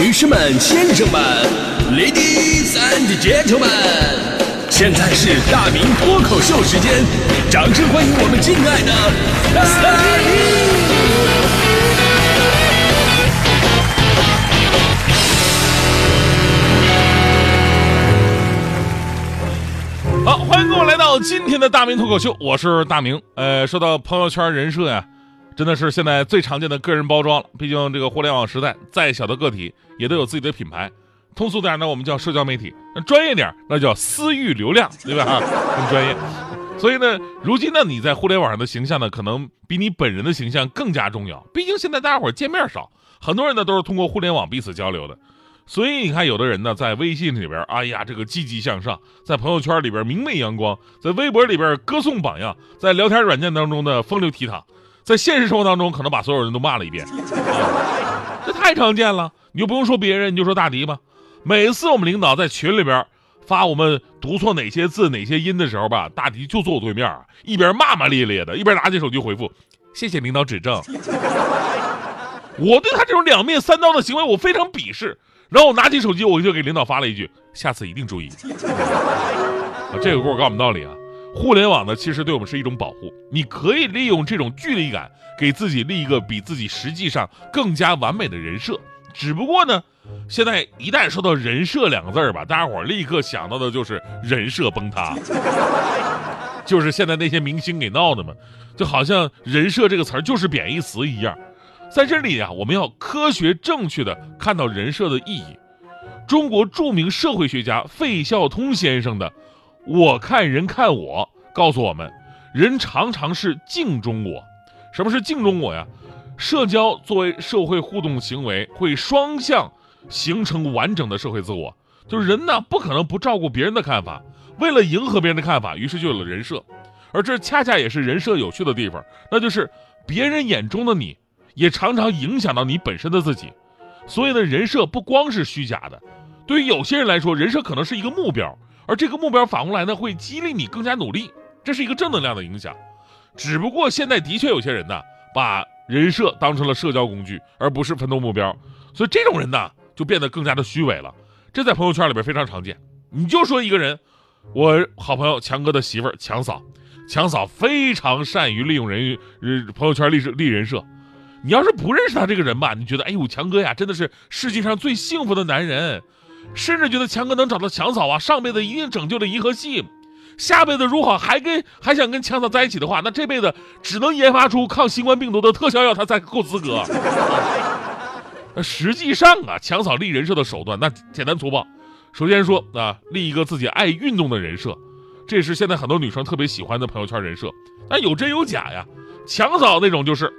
女士们、先生们，Ladies and Gentlemen，现在是大明脱口秀时间，掌声欢迎我们敬爱的大明！好，欢迎各位来到今天的大明脱口秀，我是大明。呃，说到朋友圈人设呀。真的是现在最常见的个人包装了。毕竟这个互联网时代，再小的个体也都有自己的品牌。通俗点呢，我们叫社交媒体；那专业点，那叫私域流量，对吧？哈，很专业。所以呢，如今呢，你在互联网上的形象呢，可能比你本人的形象更加重要。毕竟现在大家伙见面少，很多人呢都是通过互联网彼此交流的。所以你看，有的人呢在微信里边，哎呀，这个积极向上；在朋友圈里边明媚阳光；在微博里边歌颂榜样；在聊天软件当中呢风流倜傥。在现实生活当中，可能把所有人都骂了一遍，这太常见了。你就不用说别人，你就说大迪吧。每次我们领导在群里边发我们读错哪些字、哪些音的时候吧，大迪就坐我对面，一边骂骂咧咧的，一边拿起手机回复：“谢谢领导指正。”我对他这种两面三刀的行为，我非常鄙视。然后我拿起手机，我就给领导发了一句：“下次一定注意。”啊，这个给我告诉我们道理啊。互联网呢，其实对我们是一种保护。你可以利用这种距离感，给自己立一个比自己实际上更加完美的人设。只不过呢，现在一旦说到人设两个字儿吧，大家伙儿立刻想到的就是人设崩塌，就是现在那些明星给闹的嘛，就好像人设这个词儿就是贬义词一样。在这里啊，我们要科学正确的看到人设的意义。中国著名社会学家费孝通先生的。我看人看我，告诉我们，人常常是镜中我。什么是镜中我呀？社交作为社会互动行为，会双向形成完整的社会自我。就是人呢，不可能不照顾别人的看法，为了迎合别人的看法，于是就有了人设。而这恰恰也是人设有趣的地方，那就是别人眼中的你，也常常影响到你本身的自己。所以呢，人设不光是虚假的，对于有些人来说，人设可能是一个目标。而这个目标反过来呢，会激励你更加努力，这是一个正能量的影响。只不过现在的确有些人呢，把人设当成了社交工具，而不是奋斗目标，所以这种人呢，就变得更加的虚伪了。这在朋友圈里边非常常见。你就说一个人，我好朋友强哥的媳妇儿强嫂，强嫂非常善于利用人朋友圈立立人设。你要是不认识他这个人吧，你觉得哎呦，强哥呀，真的是世界上最幸福的男人。甚至觉得强哥能找到强嫂啊，上辈子一定拯救了银河系，下辈子如果还跟还想跟强嫂在一起的话，那这辈子只能研发出抗新冠病毒的特效药，他才够资格。实际上啊，强嫂立人设的手段那简单粗暴。首先说啊，立一个自己爱运动的人设，这是现在很多女生特别喜欢的朋友圈人设。但有真有假呀。强嫂那种就是，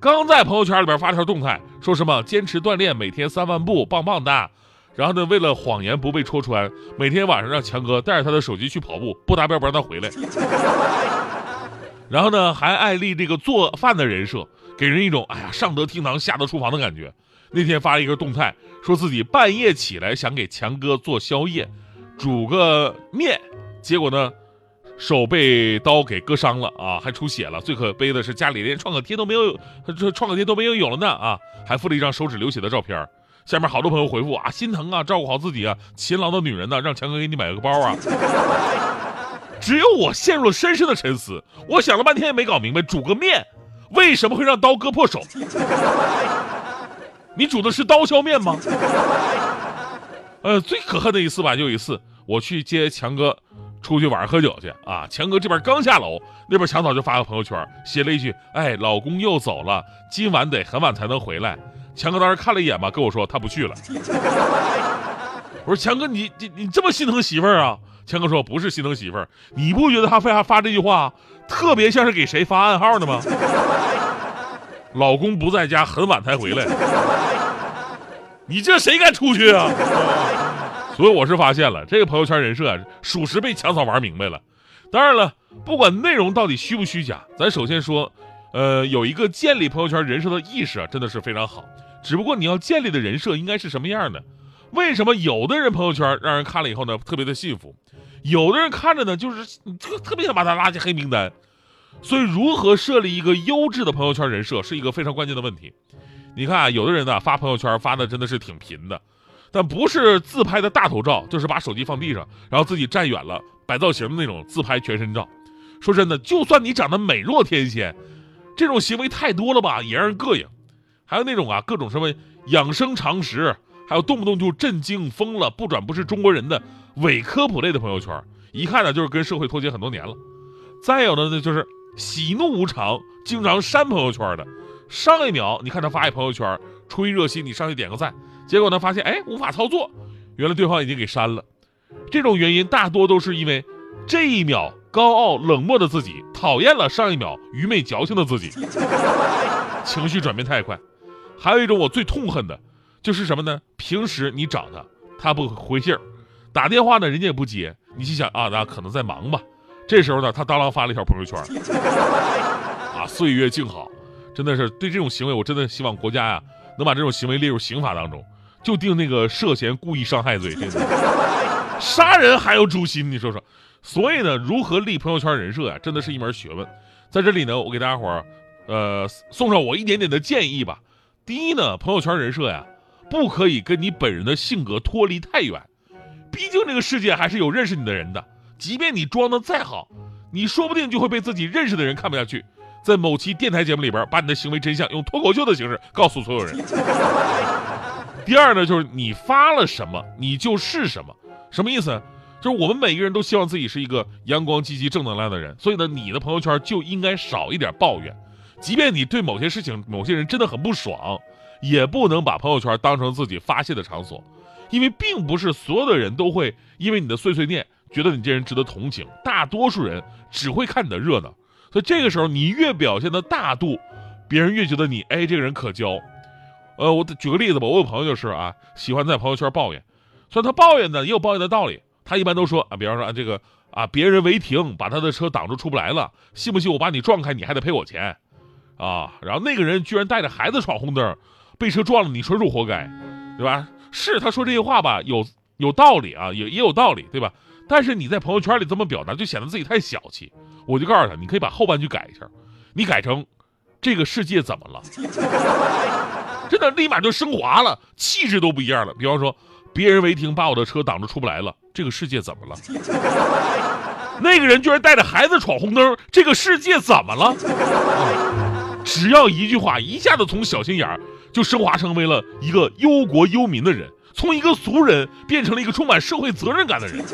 刚在朋友圈里边发条动态，说什么坚持锻炼，每天三万步，棒棒的。然后呢，为了谎言不被戳穿，每天晚上让强哥带着他的手机去跑步，不达标不让他回来。然后呢，还爱立这个做饭的人设，给人一种哎呀上得厅堂下得厨房的感觉。那天发了一个动态，说自己半夜起来想给强哥做宵夜，煮个面，结果呢，手被刀给割伤了啊，还出血了。最可悲的是家里连创可贴都没有，这创可贴都没有有了呢啊，还附了一张手指流血的照片。下面好多朋友回复啊，心疼啊，照顾好自己啊，勤劳的女人呢，让强哥给你买个包啊。只有我陷入了深深的沉思，我想了半天也没搞明白，煮个面为什么会让刀割破手？你煮的是刀削面吗？呃，最可恨的一次吧，就有一次我去接强哥出去晚上喝酒去啊，强哥这边刚下楼，那边强嫂就发个朋友圈，写了一句：“哎，老公又走了，今晚得很晚才能回来。”强哥当时看了一眼吧，跟我说他不去了。我说强哥，你你你这么心疼媳妇儿啊？强哥说不是心疼媳妇儿，你不觉得他为啥发这句话特别像是给谁发暗号的吗？老公不在家，很晚才回来。你这谁敢出去啊？所以我是发现了这个朋友圈人设，属实被强嫂玩明白了。当然了，不管内容到底虚不虚假，咱首先说，呃，有一个建立朋友圈人设的意识啊，真的是非常好。只不过你要建立的人设应该是什么样的？为什么有的人朋友圈让人看了以后呢特别的幸福，有的人看着呢就是特特别想把他拉进黑名单？所以如何设立一个优质的朋友圈人设是一个非常关键的问题。你看啊，有的人呢发朋友圈发的真的是挺贫的，但不是自拍的大头照，就是把手机放地上，然后自己站远了摆造型的那种自拍全身照。说真的，就算你长得美若天仙，这种行为太多了吧，也让人膈应。还有那种啊，各种什么养生常识，还有动不动就震惊疯了、不转不是中国人的伪科普类的朋友圈，一看呢就是跟社会脱节很多年了。再有的呢就是喜怒无常，经常删朋友圈的。上一秒你看他发一朋友圈，出于热心你上去点个赞，结果呢发现哎无法操作，原来对方已经给删了。这种原因大多都是因为这一秒高傲冷漠的自己讨厌了上一秒愚昧矫情的自己，情绪转变太快。还有一种我最痛恨的，就是什么呢？平时你找他，他不回信儿，打电话呢，人家也不接。你心想啊，那可能在忙吧。这时候呢，他当啷发了一条朋友圈，啊，岁月静好，真的是对这种行为，我真的希望国家呀，能把这种行为列入刑法当中，就定那个涉嫌故意伤害罪。真的，杀人还有诛心，你说说。所以呢，如何立朋友圈人设呀，真的是一门学问。在这里呢，我给大家伙儿，呃，送上我一点点的建议吧。第一呢，朋友圈人设呀，不可以跟你本人的性格脱离太远。毕竟这个世界还是有认识你的人的，即便你装的再好，你说不定就会被自己认识的人看不下去，在某期电台节目里边把你的行为真相用脱口秀的形式告诉所有人。第二呢，就是你发了什么，你就是什么。什么意思？就是我们每个人都希望自己是一个阳光、积极、正能量的人，所以呢，你的朋友圈就应该少一点抱怨。即便你对某些事情、某些人真的很不爽，也不能把朋友圈当成自己发泄的场所，因为并不是所有的人都会因为你的碎碎念觉得你这人值得同情，大多数人只会看你的热闹。所以这个时候你越表现的大度，别人越觉得你哎这个人可交。呃，我举个例子吧，我有朋友就是啊，喜欢在朋友圈抱怨，虽然他抱怨呢也有抱怨的道理，他一般都说啊，比方说啊这个啊别人违停把他的车挡住出不来了，信不信我把你撞开你还得赔我钱。啊，然后那个人居然带着孩子闯红灯，被车撞了，你纯属活该，对吧？是他说这些话吧，有有道理啊，也也有道理，对吧？但是你在朋友圈里这么表达，就显得自己太小气。我就告诉他，你可以把后半句改一下，你改成“这个世界怎么了”，真的立马就升华了，气质都不一样了。比方说，别人违停把我的车挡住出不来了，这个世界怎么了？那个人居然带着孩子闯红灯，这个世界怎么了？只要一句话，一下子从小心眼儿就升华成为了一个忧国忧民的人，从一个俗人变成了一个充满社会责任感的人。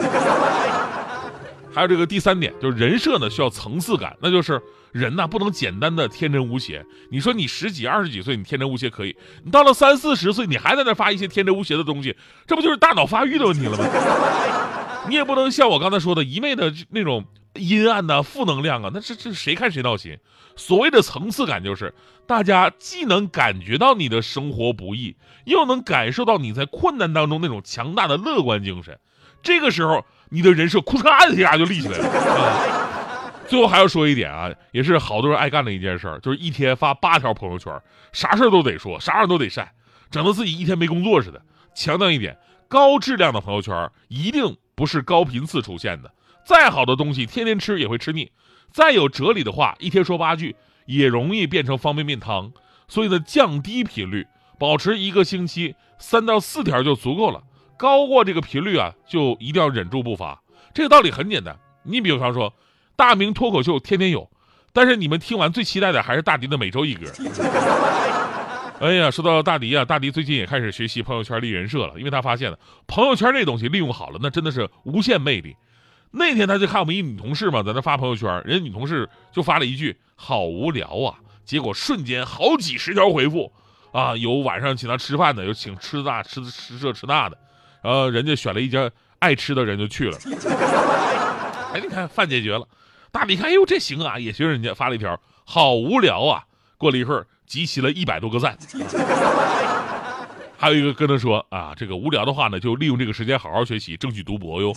还有这个第三点，就是人设呢需要层次感，那就是人呐不能简单的天真无邪。你说你十几二十几岁，你天真无邪可以；你到了三四十岁，你还在那发一些天真无邪的东西，这不就是大脑发育的问题了吗？你也不能像我刚才说的，一味的那种。阴暗呐，负能量啊，那这这谁看谁闹心。所谓的层次感，就是大家既能感觉到你的生活不易，又能感受到你在困难当中那种强大的乐观精神。这个时候，你的人设库嚓一下就立起来了。最后还要说一点啊，也是好多人爱干的一件事，就是一天发八条朋友圈，啥事都得说，啥事都得晒，整得自己一天没工作似的。强调一点，高质量的朋友圈一定不是高频次出现的。再好的东西，天天吃也会吃腻；再有哲理的话，一天说八句也容易变成方便面汤。所以呢，降低频率，保持一个星期三到四条就足够了。高过这个频率啊，就一定要忍住不发。这个道理很简单。你比方说，大明脱口秀天天有，但是你们听完最期待的还是大迪的每周一歌。哎呀，说到大迪啊，大迪最近也开始学习朋友圈立人设了，因为他发现了朋友圈这东西利用好了，那真的是无限魅力。那天他就看我们一女同事嘛，在那发朋友圈，人家女同事就发了一句“好无聊啊”，结果瞬间好几十条回复，啊，有晚上请他吃饭的，有请吃大吃吃这吃那的，然后人家选了一家爱吃的人就去了。哎，你看饭解决了，大李看，哎呦这行啊，也学人家发了一条“好无聊啊”，过了一会儿集齐了一百多个赞。还有一个跟他说啊，这个无聊的话呢，就利用这个时间好好学习，争取读博哟。